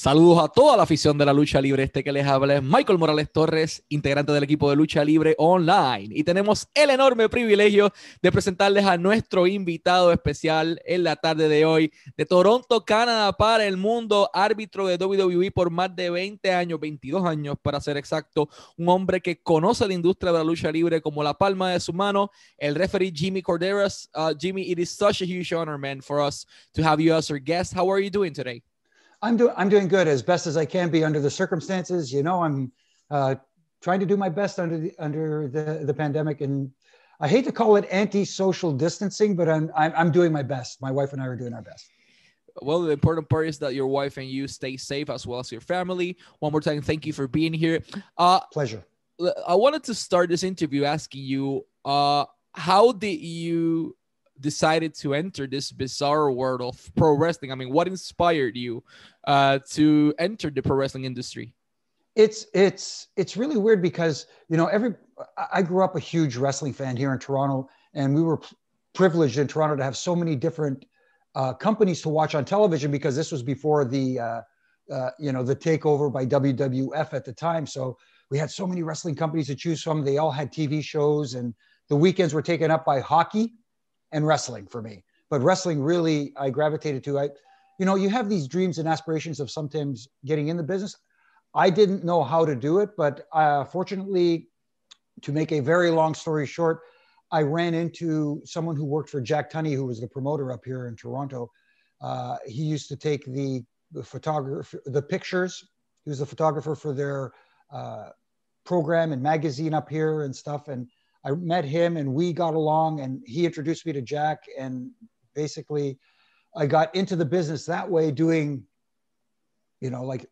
Saludos a toda la afición de la lucha libre. Este que les habla es Michael Morales Torres, integrante del equipo de lucha libre online. Y tenemos el enorme privilegio de presentarles a nuestro invitado especial en la tarde de hoy, de Toronto, Canadá, para el mundo, árbitro de WWE por más de 20 años, 22 años para ser exacto. Un hombre que conoce la industria de la lucha libre como la palma de su mano, el referee Jimmy Corderas. Uh, Jimmy, it is such a huge honor, man, for us to have you as our guest. How are you doing today? I'm doing I'm doing good as best as I can be under the circumstances. You know, I'm uh, trying to do my best under the under the, the pandemic, and I hate to call it anti-social distancing, but I'm, I'm I'm doing my best. My wife and I are doing our best. Well, the important part is that your wife and you stay safe as well as your family. One more time, thank you for being here. Uh, Pleasure. I wanted to start this interview asking you, uh, how did you decided to enter this bizarre world of pro wrestling? I mean, what inspired you uh, to enter the pro wrestling industry? It's it's it's really weird because you know every I grew up a huge wrestling fan here in Toronto, and we were privileged in Toronto to have so many different uh, companies to watch on television because this was before the uh, uh, you know the takeover by WWF at the time. So we had so many wrestling companies to choose from. They all had TV shows, and the weekends were taken up by hockey and wrestling for me. But wrestling really, I gravitated to. I, you know, you have these dreams and aspirations of sometimes getting in the business. I didn't know how to do it, but uh, fortunately, to make a very long story short, I ran into someone who worked for Jack Tunney, who was the promoter up here in Toronto. Uh, he used to take the, the photographer, the pictures. He was the photographer for their uh, program and magazine up here and stuff. And I met him and we got along and he introduced me to Jack and basically I got into the business that way doing you know like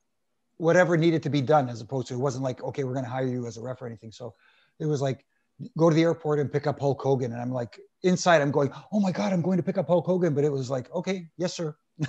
whatever needed to be done as opposed to it wasn't like okay we're going to hire you as a ref or anything. So it was like go to the airport and pick up Hulk Hogan. And I'm like inside I'm going oh my god I'm going to pick up Hulk Hogan. But it was like okay yes sir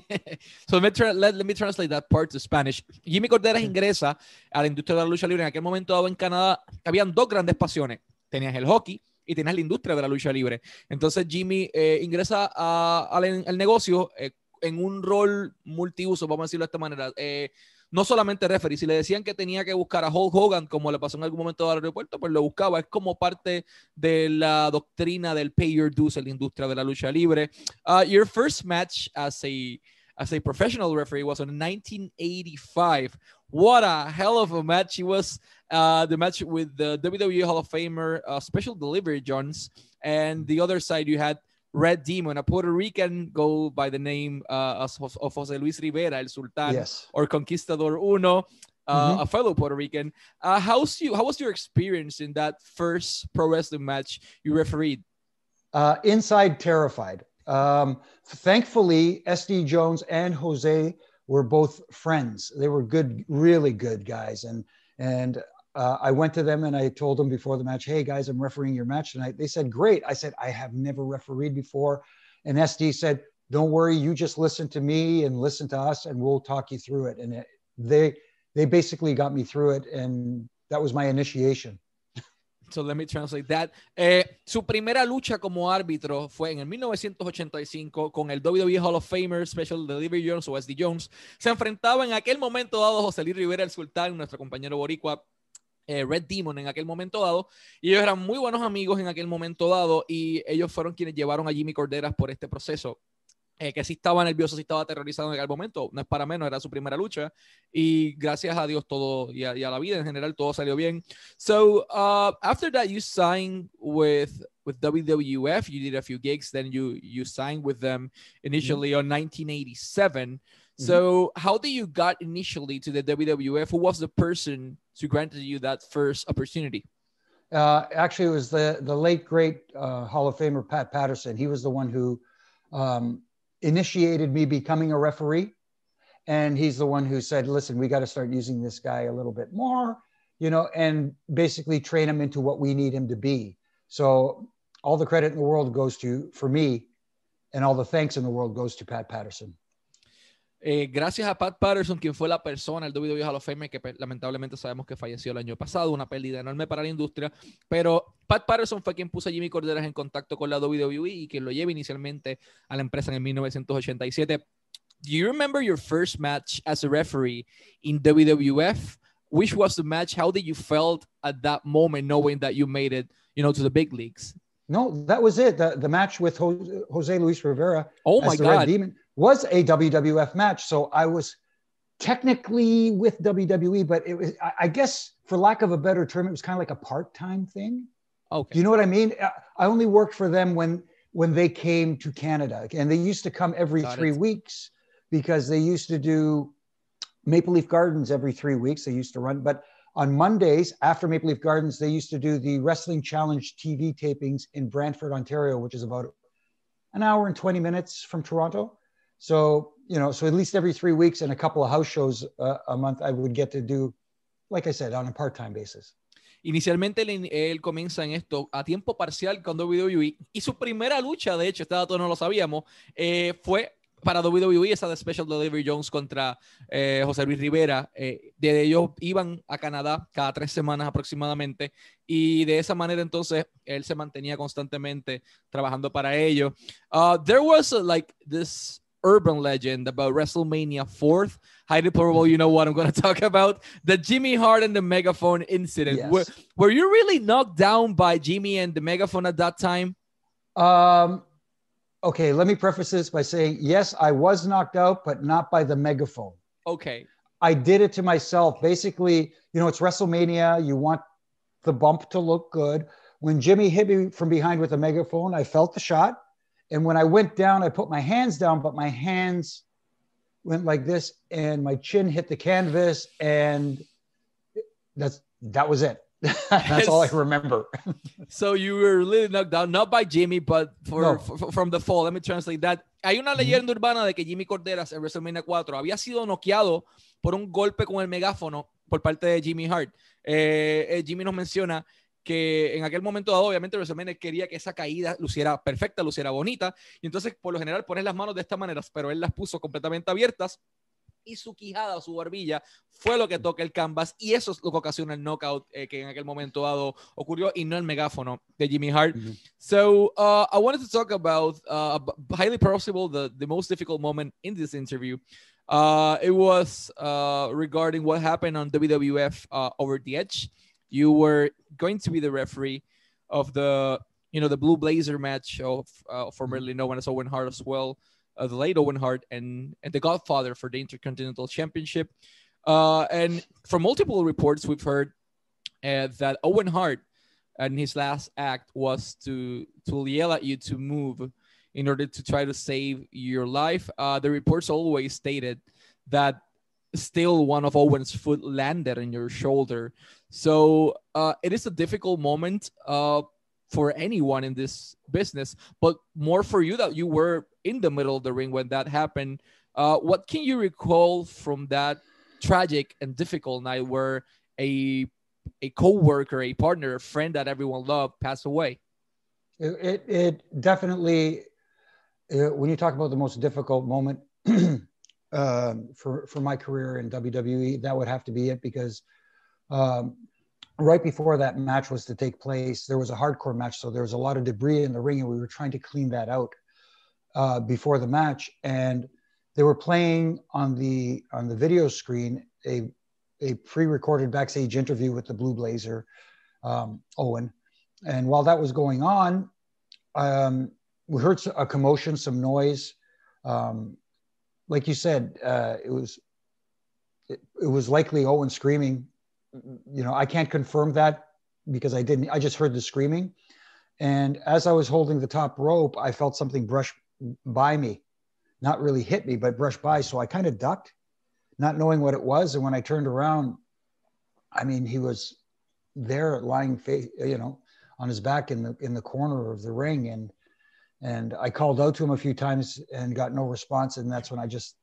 so let me, let, let me translate that part to Spanish. Jimmy Corderas ingresa a la industria de la lucha libre. En aquel momento dado en Canadá, habían dos grandes pasiones. Tenías el hockey y tenías la industria de la lucha libre. Entonces Jimmy eh, ingresa al negocio eh, en un rol multiuso, vamos a decirlo de esta manera. Eh, no solamente referee, si le decían que tenía que buscar a Hulk Hogan, como le pasó en algún momento al aeropuerto, pues lo buscaba. Es como parte de la doctrina del pay your dues en la industria de la lucha libre. Uh, your first match as a as a professional referee was in 1985. What a hell of a match! It was uh, the match with the WWE Hall of Famer uh, Special Delivery Jones, and the other side you had Red Demon, a Puerto Rican go by the name uh, of Jose Luis Rivera, El Sultan, yes. or Conquistador Uno, uh, mm-hmm. a fellow Puerto Rican. Uh, how's you? How was your experience in that first pro wrestling match you refereed? Uh, inside terrified. Um, thankfully, SD Jones and Jose were both friends. They were good, really good guys, and and uh, I went to them and I told them before the match, hey guys, I'm refereeing your match tonight. They said, great. I said, I have never refereed before. And SD said, don't worry, you just listen to me and listen to us and we'll talk you through it. And it, they, they basically got me through it. And that was my initiation. So let me translate that. Eh, su primera lucha como árbitro fue en el 1985 con el WWE Hall of Famer Special Delivery Jones o SD Jones. Se enfrentaba en aquel momento dado José Luis Rivera, el sultán, nuestro compañero boricua, eh, Red Demon en aquel momento dado. Y ellos eran muy buenos amigos en aquel momento dado y ellos fueron quienes llevaron a Jimmy Corderas por este proceso. Eh, que sí estaba nervioso, sí estaba aterrorizado en aquel momento, no es para menos, era su primera lucha y gracias a Dios todo y a, y a la vida en general todo salió bien. So, uh, after that you signed with with WWF, you did a few gigs, then you you signed with them initially mm -hmm. on 1987. So, mm-hmm. how did you got initially to the WWF? Who was the person who granted you that first opportunity? Uh, actually, it was the the late great uh, Hall of Famer Pat Patterson. He was the one who um, initiated me becoming a referee, and he's the one who said, "Listen, we got to start using this guy a little bit more, you know, and basically train him into what we need him to be." So, all the credit in the world goes to for me, and all the thanks in the world goes to Pat Patterson. Eh, gracias a Pat Patterson, quien fue la persona, el WWE Hall of Fame, que lamentablemente sabemos que falleció el año pasado, una pérdida enorme para la industria, pero Pat Patterson fue quien puso a Jimmy Corderas en contacto con la WWE y quien lo lleva inicialmente a la empresa en el 1987. Do you remember your first match as a referee in WWF? Which was the match? How did you felt at that moment, knowing that you made it, you know, to the big leagues? No, that was it. The, the match with Jose, Jose Luis Rivera. Oh my God. Demon was a WWF match. So I was technically with WWE, but it was, I guess, for lack of a better term, it was kind of like a part time thing. Okay. Do you know what I mean? I only worked for them when when they came to Canada, and they used to come every Got three it. weeks because they used to do Maple Leaf Gardens every three weeks. They used to run, but on Mondays after Maple Leaf Gardens, they used to do the Wrestling Challenge TV tapings in Brantford, Ontario, which is about an hour and 20 minutes from Toronto. So, you know, so at least every three weeks and a couple of house shows uh, a month, I would get to do, like I said, on a part time basis. Inicialmente él, comienza en esto a tiempo parcial con WWE y su primera lucha, de hecho, este dato no lo sabíamos, eh, fue para WWE, esa de Special Delivery Jones contra eh, José Luis Rivera. Eh, de ellos iban a Canadá cada tres semanas aproximadamente y de esa manera entonces él se mantenía constantemente trabajando para ellos. Uh, there was like this urban legend about WrestleMania 4th. Highly probable, you know what I'm going to talk about. The Jimmy Hart and the megaphone incident. Yes. Were, were you really knocked down by Jimmy and the megaphone at that time? Um, okay, let me preface this by saying yes, I was knocked out, but not by the megaphone. Okay. I did it to myself. Basically, you know, it's WrestleMania. You want the bump to look good. When Jimmy hit me from behind with a megaphone, I felt the shot. And when I went down, I put my hands down, but my hands went like this, and my chin hit the canvas, and that's that was it. That's all I remember. so you were really knocked down, not by Jimmy, but for, no. for, from the fall. Let me translate that. Hay una leyenda mm -hmm. urbana de que Jimmy Korderas en WrestleMania 4 había sido noqueado por un golpe con el megáfono por parte de Jimmy Hart. Eh, eh, Jimmy nos menciona que en aquel momento dado, obviamente, WrestleMania quería que esa caída luciera perfecta, luciera bonita, y entonces, por lo general, pones las manos de esta manera, pero él las puso completamente abiertas y su quijada o su barbilla fue lo que toca el canvas y eso es lo que ocasiona el knockout eh, que en aquel momento dado ocurrió y no el megáfono de Jimmy Hart. Mm -hmm. So uh, I wanted to talk about uh, highly possible the, the most difficult moment in this interview. Uh, it was uh, regarding what happened on WWF uh, Over the Edge. You were going to be the referee of the you know the Blue Blazer match of uh, formerly known as Owen Hart as well uh, the late Owen Hart and, and the Godfather for the Intercontinental Championship. Uh, and from multiple reports, we've heard uh, that Owen Hart and his last act was to to yell at you to move in order to try to save your life. Uh, the reports always stated that still one of Owen's foot landed on your shoulder. So uh, it is a difficult moment. Uh, for anyone in this business, but more for you that you were in the middle of the ring when that happened. Uh, what can you recall from that tragic and difficult night where a a co-worker, a partner, a friend that everyone loved passed away? It, it, it definitely, uh, when you talk about the most difficult moment uh, for, for my career in WWE, that would have to be it because um, right before that match was to take place, there was a hardcore match. So there was a lot of debris in the ring, and we were trying to clean that out uh, before the match. And they were playing on the on the video screen a a pre-recorded backstage interview with the Blue Blazer, um, Owen. And while that was going on, um, we heard a commotion, some noise. Um, like you said, uh, it was it, it was likely Owen screaming you know, I can't confirm that because I didn't, I just heard the screaming. And as I was holding the top rope, I felt something brush by me, not really hit me, but brush by. So I kind of ducked, not knowing what it was. And when I turned around, I mean, he was there lying face, you know, on his back in the in the corner of the ring. And and I called out to him a few times and got no response. And that's when I just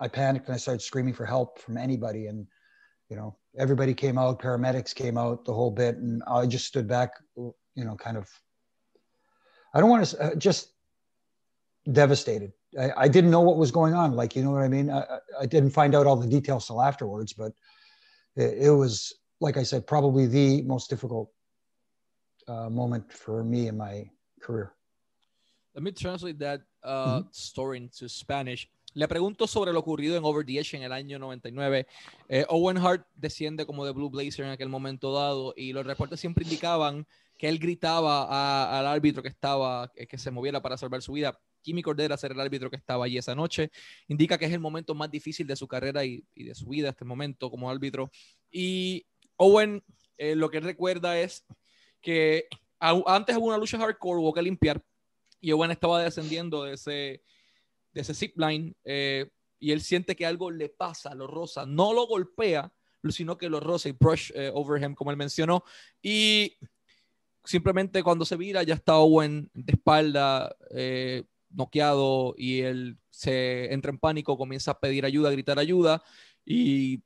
I panicked and I started screaming for help from anybody. And you know, everybody came out, paramedics came out, the whole bit, and I just stood back, you know, kind of. I don't want to uh, just devastated. I, I, didn't know what was going on. Like, you know what I mean? I, I didn't find out all the details till afterwards, but it, it was, like I said, probably the most difficult uh, moment for me in my career. Let me translate that uh, mm -hmm. story into Spanish. Le pregunto sobre lo ocurrido en Over the Edge en el año 99. Eh, Owen Hart desciende como de Blue Blazer en aquel momento dado y los reportes siempre indicaban que él gritaba al árbitro que estaba, eh, que se moviera para salvar su vida. Jimmy Cordera ser el árbitro que estaba allí esa noche. Indica que es el momento más difícil de su carrera y, de su vida, este momento como árbitro. Y Owen, eh, lo que recuerda es que antes hubo una lucha hardcore, hubo que limpiar, y Owen estaba descendiendo de ese, de ese zip line, eh, y él siente que algo le pasa, lo rosa, no lo golpea, sino que lo rosa y brush eh, over him, como él mencionó, y simplemente cuando se vira ya está Owen de espalda, eh, noqueado, y él se entra en pánico, comienza a pedir ayuda, a gritar ayuda, y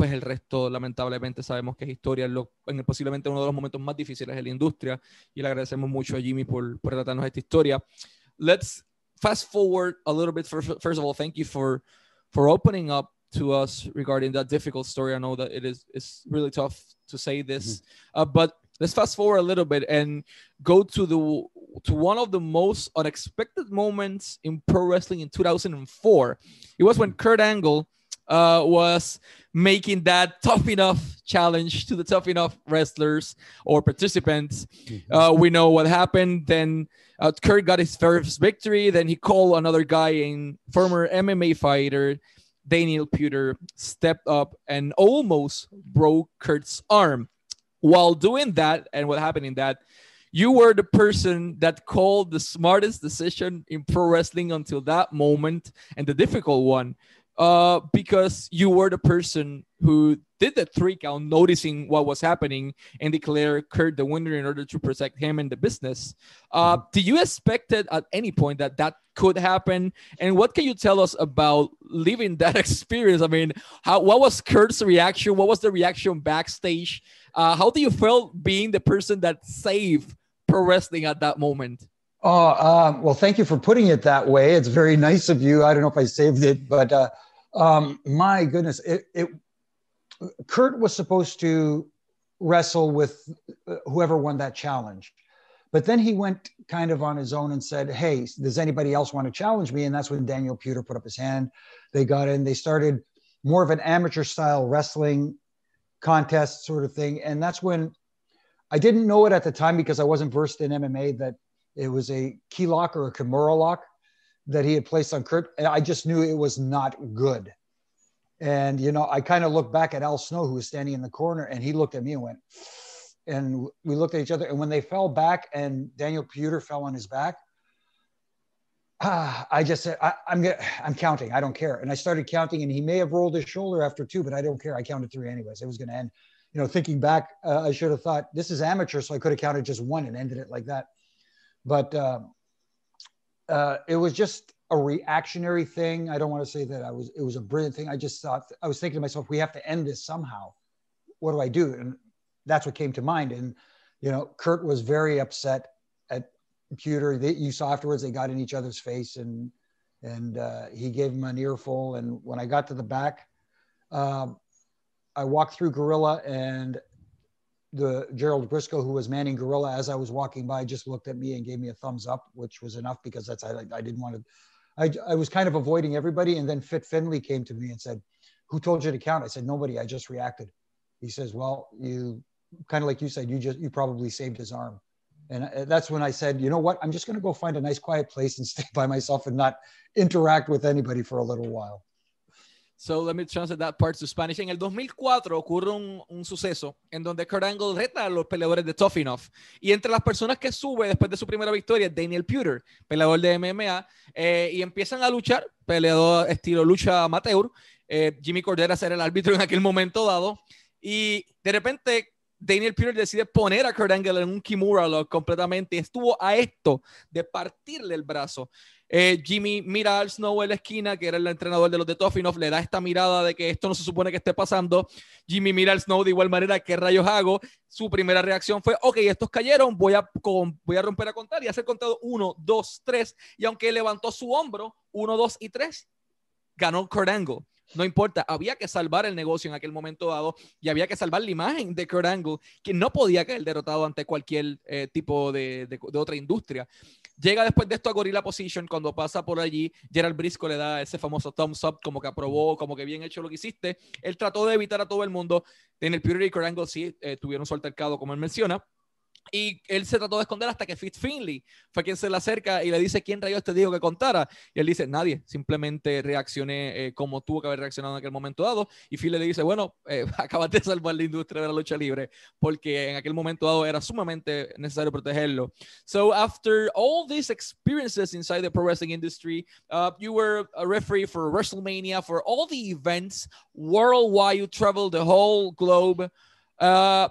pues el resto lamentablemente sabemos que es historia en, posiblemente uno de los momentos más difíciles de la industria y le agradecemos mucho a Jimmy por, por tratarnos esta historia. Let's fast forward a little bit. For, first of all, thank you for for opening up to us regarding that difficult story. I know that it is it's really tough to say this, mm -hmm. uh, but let's fast forward a little bit and go to the to one of the most unexpected moments in pro wrestling in 2004. It was when Kurt Angle uh, was making that tough enough challenge to the tough enough wrestlers or participants. Mm-hmm. Uh, we know what happened. Then uh, Kurt got his first victory. Then he called another guy, in former MMA fighter, Daniel Puder, stepped up and almost broke Kurt's arm. While doing that, and what happened in that, you were the person that called the smartest decision in pro wrestling until that moment and the difficult one uh, because you were the person who did the three count, noticing what was happening, and declare Kurt the winner in order to protect him and the business. Uh, do you expect it at any point that that could happen? And what can you tell us about living that experience? I mean, how what was Kurt's reaction? What was the reaction backstage? Uh, how do you feel being the person that saved pro wrestling at that moment? Oh, um, well, thank you for putting it that way. It's very nice of you. I don't know if I saved it, but uh, um, my goodness, it, it, Kurt was supposed to wrestle with uh, whoever won that challenge. But then he went kind of on his own and said, Hey, does anybody else want to challenge me? And that's when Daniel Puder put up his hand. They got in, they started more of an amateur style wrestling contest sort of thing. And that's when I didn't know it at the time because I wasn't versed in MMA that it was a key lock or a Kimura lock that he had placed on Kurt. And I just knew it was not good. And, you know, I kind of looked back at Al Snow, who was standing in the corner, and he looked at me and went, and we looked at each other. And when they fell back and Daniel Puder fell on his back, ah, I just said, I, am I'm, I'm counting. I don't care. And I started counting, and he may have rolled his shoulder after two, but I don't care. I counted three anyways. It was going to end. You know, thinking back, uh, I should have thought this is amateur, so I could have counted just one and ended it like that. But uh, uh, it was just a reactionary thing. I don't want to say that I was. It was a brilliant thing. I just thought I was thinking to myself, we have to end this somehow. What do I do? And that's what came to mind. And you know, Kurt was very upset at Puder. They, you saw afterwards they got in each other's face, and and uh, he gave him an earful. And when I got to the back, um, I walked through Gorilla, and the Gerald Brisco, who was manning Gorilla, as I was walking by, just looked at me and gave me a thumbs up, which was enough because that's I, I didn't want to. I, I was kind of avoiding everybody, and then Fit Finlay came to me and said, "Who told you to count?" I said, "Nobody. I just reacted." He says, "Well, you kind of like you said, you just you probably saved his arm." And uh, that's when I said, you know what? I'm just going to go find a nice quiet place and stay by myself and not interact with anybody for a little while. So let me translate that part to Spanish. En el 2004 ocurre un, un, suceso en donde Kurt Angle reta a los peleadores de Tough Enough. Y entre las personas que sube después de su primera victoria, Daniel Puder, peleador de MMA, eh, y empiezan a luchar, peleador estilo lucha amateur. Eh, Jimmy Cordera será el árbitro en aquel momento dado. Y de repente Daniel Peter decide poner a Kurt Angle en un Kimura Lock completamente. Estuvo a esto de partirle el brazo. Eh, Jimmy mira al Snow en la esquina, que era el entrenador de los de Toffinoff, le da esta mirada de que esto no se supone que esté pasando. Jimmy mira al Snow de igual manera, ¿qué rayos hago? Su primera reacción fue, ok, estos cayeron, voy a, voy a romper a contar y hacer contado uno, dos, tres. Y aunque levantó su hombro, uno, dos y tres, ganó Kurt Angle. No importa, había que salvar el negocio en aquel momento dado y había que salvar la imagen de Kurt Angle, que no podía caer derrotado ante cualquier eh, tipo de, de, otra industria. Llega después de esto a Gorilla Position, cuando pasa por allí, Gerald Brisco le da ese famoso thumbs up, como que aprobó, como que bien hecho lo que hiciste. Él trató de evitar a todo el mundo. En el Purity Kurt Angle sí eh, tuvieron su altercado, como él menciona. Y él se trató de esconder hasta que Fitz Finley fue quien se le acerca y le dice, ¿quién rayos te dijo que contara? Y él dice, nadie, simplemente reaccioné eh, como tuvo que haber reaccionado en aquel momento dado. Y Finley le dice, bueno, eh, de salvar la industria de la lucha libre porque en aquel momento dado era sumamente necesario protegerlo. So after all these experiences inside the pro wrestling industry, uh, you were a referee for WrestleMania, for all the events worldwide, you traveled the whole globe. Uh,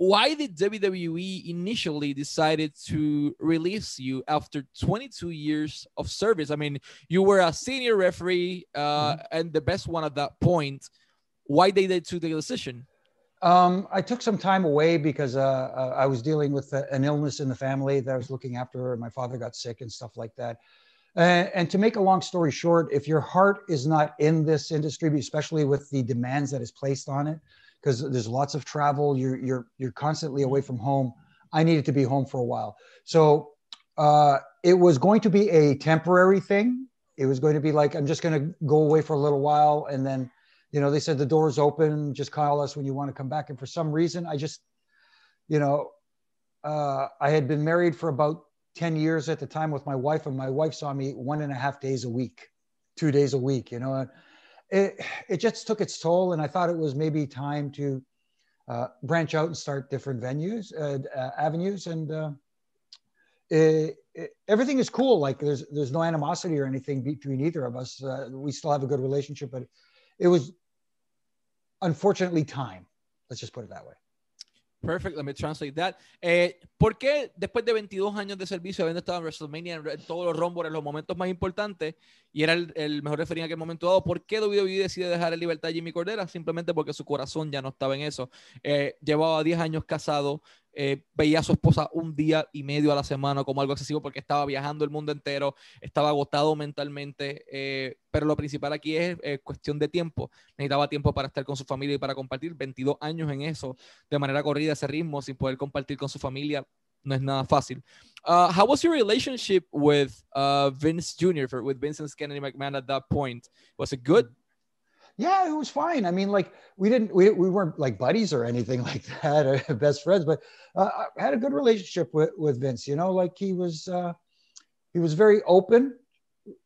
why did WWE initially decided to release you after 22 years of service? I mean, you were a senior referee uh, mm-hmm. and the best one at that point. Why they did took the decision? Um, I took some time away because uh, uh I was dealing with uh, an illness in the family that I was looking after. My father got sick and stuff like that. Uh, and to make a long story short, if your heart is not in this industry, especially with the demands that is placed on it, because there's lots of travel. You're you're you're constantly away from home. I needed to be home for a while, so uh, it was going to be a temporary thing. It was going to be like I'm just going to go away for a little while, and then, you know, they said the door's open. Just call us when you want to come back. And for some reason, I just, you know, uh, I had been married for about 10 years at the time with my wife, and my wife saw me one and a half days a week, two days a week, you know it, it just took its toll. And I thought it was maybe time to uh, branch out and start different venues, uh, uh, avenues. And uh, it, it, everything is cool. Like there's, there's no animosity or anything between either of us. Uh, we still have a good relationship, but it was unfortunately time. Let's just put it that way. Perfect, let me translate that. Eh, ¿Por qué después de 22 años de servicio, habiendo estado en WrestleMania, en todos los Rumble, en los momentos más importantes, y era el, mejor referee en aquel momento dado, ¿por qué WWE decide dejar en libertad a Jimmy Cordera? Simplemente porque su corazón ya no estaba en eso. Eh, llevaba 10 años casado, eh, veía a su esposa un día y medio a la semana como algo excesivo porque estaba viajando el mundo entero, estaba agotado mentalmente, eh, pero lo principal aquí es cuestión de tiempo. Necesitaba tiempo para estar con su familia y para compartir 22 años en eso, de manera corrida, ese ritmo, sin poder compartir con su familia. No es nada fácil. Uh, how was your relationship with uh, Vince Jr., for, with Vincent Kennedy McMahon at that point? Was it good? yeah, it was fine. I mean, like we didn't, we, we weren't like buddies or anything like that, or best friends, but uh, I had a good relationship with, with Vince, you know, like he was, uh, he was very open.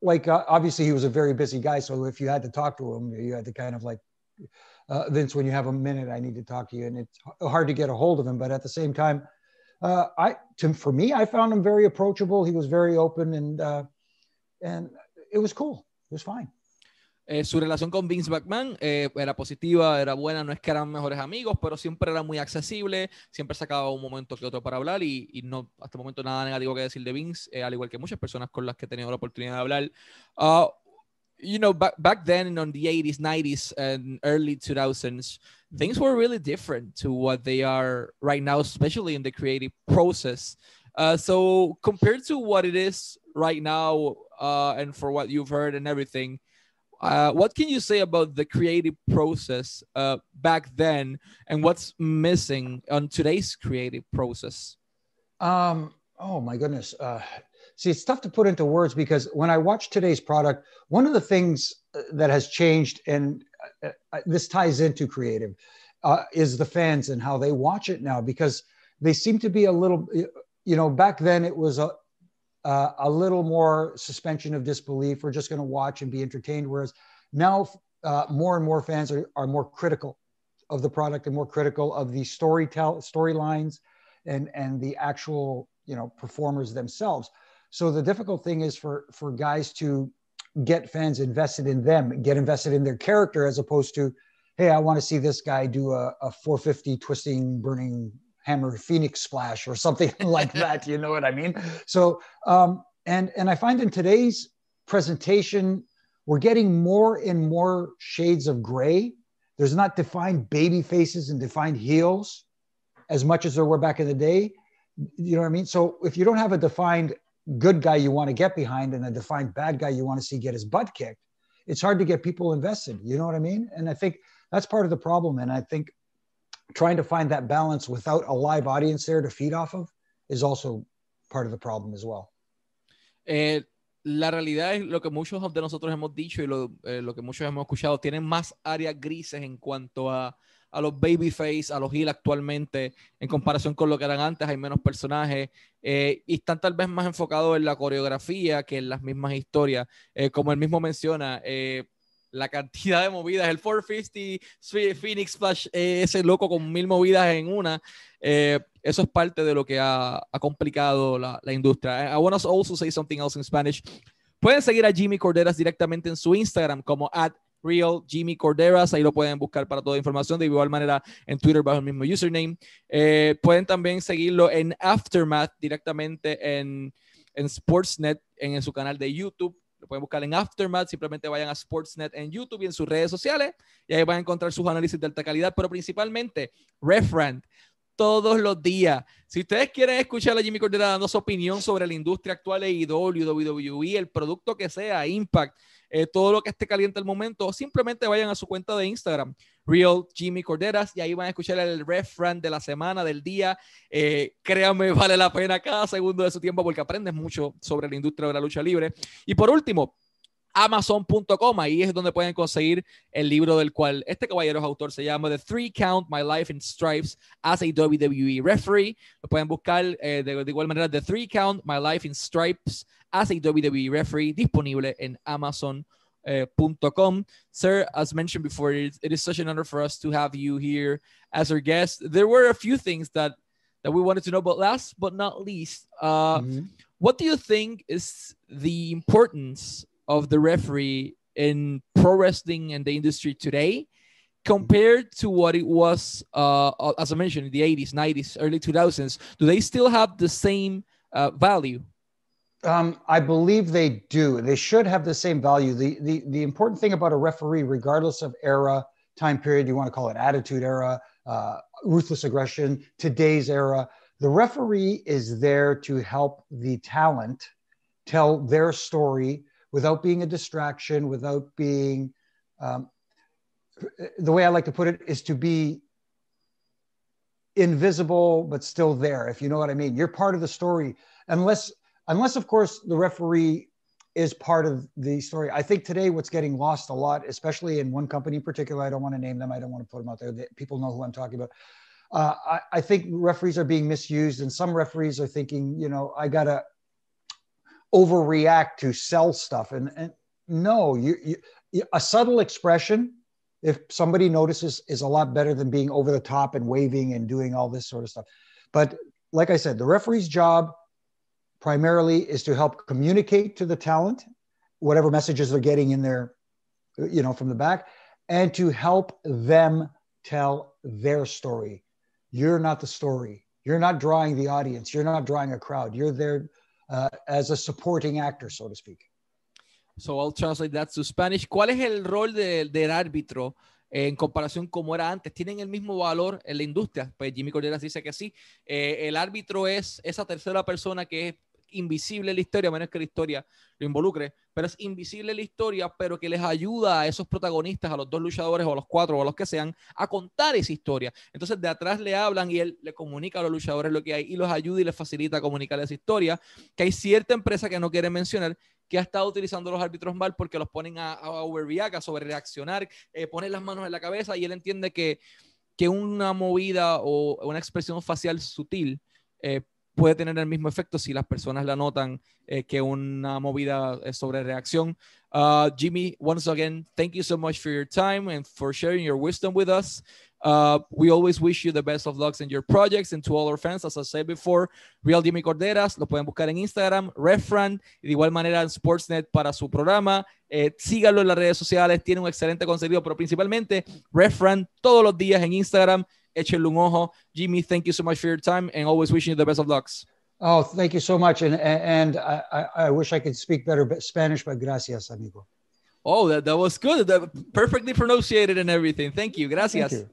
Like, uh, obviously he was a very busy guy. So if you had to talk to him, you had to kind of like, uh, Vince, when you have a minute, I need to talk to you. And it's hard to get a hold of him. But at the same time, uh, I, to, for me, I found him very approachable. He was very open and, uh, and it was cool. It was fine. Eh, su relación con Vince McMahon eh, era positiva, era buena, no es que eran mejores amigos, pero siempre era muy accesible, siempre sacaba un momento que otro para hablar y, y no, hasta el momento nada negativo que decir de Vince, eh, al igual que muchas personas con las que he tenido la oportunidad de hablar. Uh, you know, back, back then on the 80s, 90s, and early 2000s, things were really different to what they are right now, especially in the creative process. Uh, so compared to what it is right now, uh, and for what you've heard and everything, uh, what can you say about the creative process uh, back then and what's missing on today's creative process? Um, oh my goodness. Uh, see, it's tough to put into words because when I watch today's product, one of the things uh, that has changed, and uh, uh, this ties into creative, is the fans and how they watch it now because they seem to be a little, you know, back then it was a, uh, a little more suspension of disbelief. We're just going to watch and be entertained. Whereas now, uh, more and more fans are, are more critical of the product and more critical of the story tell storylines and and the actual you know performers themselves. So the difficult thing is for for guys to get fans invested in them, get invested in their character, as opposed to hey, I want to see this guy do a, a 450 twisting, burning hammer phoenix splash or something like that. You know what I mean? So, um, and and I find in today's presentation, we're getting more and more shades of gray. There's not defined baby faces and defined heels as much as there were back in the day. You know what I mean? So if you don't have a defined good guy you want to get behind and a defined bad guy you want to see get his butt kicked, it's hard to get people invested. You know what I mean? And I think that's part of the problem. And I think trying to find that balance without a live audience there to feed off of is also part of the problem as well. Eh, la realidad es lo que muchos de nosotros hemos dicho y lo, eh, lo que muchos hemos escuchado, tienen más áreas grises en cuanto a, a los babyface, a los heel actualmente, en comparación con lo que eran antes, hay menos personajes eh, y están tal vez más enfocados en la coreografía que en las mismas historias. Eh, como él mismo menciona, eh, la cantidad de movidas, el 450 Phoenix Flash, ese loco con mil movidas en una, eso es parte de lo que ha, ha complicado la, la industria. I want to also say something else in Spanish. Pueden seguir a Jimmy Corderas directamente en su Instagram como at Real Jimmy Corderas, ahí lo pueden buscar para toda información, de igual manera en Twitter bajo el mismo username. Eh, pueden también seguirlo en Aftermath directamente en, en Sportsnet, en, en su canal de YouTube. Lo pueden buscar en Aftermath, simplemente vayan a Sportsnet en YouTube y en sus redes sociales y ahí van a encontrar sus análisis de alta calidad, pero principalmente Refrand todos los días. Si ustedes quieren escuchar a Jimmy Cordera dando su opinión sobre la industria actual de IW, WWE, el producto que sea, Impact, eh, todo lo que esté caliente al momento, simplemente vayan a su cuenta de Instagram, Real Jimmy Corderas, y ahí van a escuchar el refrán de la semana, del día. Eh, créanme, vale la pena cada segundo de su tiempo porque aprendes mucho sobre la industria de la lucha libre. Y por último, Amazon.com, ahí es donde pueden conseguir el libro del cual este caballero es autor, se llama The Three Count My Life in Stripes as a WWE Referee. Lo pueden buscar eh, de, de, igual manera, The Three Count My Life in Stripes as a WWE Referee, disponible en Amazon.com. Uh, Sir, as mentioned before, it, it is such an honor for us to have you here as our guest. There were a few things that that we wanted to know, but last but not least, uh, mm -hmm. what do you think is the importance of the referee in pro wrestling and the industry today compared to what it was, uh, as I mentioned, in the 80s, 90s, early 2000s? Do they still have the same uh, value? Um, I believe they do. They should have the same value. The, the, the important thing about a referee, regardless of era, time period, you want to call it attitude era, uh, ruthless aggression, today's era, the referee is there to help the talent tell their story without being a distraction, without being, um, the way I like to put it is to be invisible but still there. If you know what I mean, you're part of the story, unless unless of course the referee is part of the story. I think today what's getting lost a lot, especially in one company in particular, I don't want to name them, I don't want to put them out there. People know who I'm talking about. Uh, I, I, think referees are being misused, and some referees are thinking, you know, I gotta overreact to sell stuff. And, and no, you, you, a subtle expression, if somebody notices, is a lot better than being over the top and waving and doing all this sort of stuff. But like I said, the referee's job primarily is to help communicate to the talent whatever messages they're getting in there, you know, from the back, and to help them tell their story. You're not the story. You're not drawing the audience. You're not drawing a crowd. You're there uh, as a supporting actor, so to speak. So I'll translate that to Spanish. ¿Cuál es el rol de, del árbitro en comparación como era antes? ¿Tienen el mismo valor en la industria? Pues Jimmy Corderas dice que sí. Eh, el árbitro es esa tercera persona que invisible la historia, a menos que la historia lo involucre, pero es invisible la historia, pero que les ayuda a esos protagonistas, a los dos luchadores o a los cuatro o a los que sean, a contar esa historia. Entonces de atrás le hablan y él le comunica a los luchadores lo que hay y los ayuda y les facilita comunicar esa historia, que hay cierta empresa que no quiere mencionar que ha estado utilizando los árbitros mal porque los ponen a, a overreact, a sobre reaccionar, eh, ponen las manos en la cabeza y él entiende que, que una movida o una expresión facial sutil eh, puede tener el mismo efecto si las personas la notan eh, que una movida eh, sobre reacción. Uh, Jimmy, once again, thank you so much for your time and for sharing your wisdom with us. Uh, we always wish you the best of lucks in your projects and to all our fans, as I said before, Real Jimmy Corderas, lo pueden buscar en Instagram, Refran, de igual manera en Sportsnet para su programa. Eh, síganlo en las redes sociales, tiene un excelente contenido, pero principalmente Refran todos los días en Instagram. Échenle un ojo. Jimmy, thank you so much for your time and always wishing you the best of lucks. Oh, thank you so much. And and I, I wish I could speak better Spanish, but gracias, amigo. Oh, that, that was good. That perfectly pronunciated and everything. Thank you. Gracias. Thank you.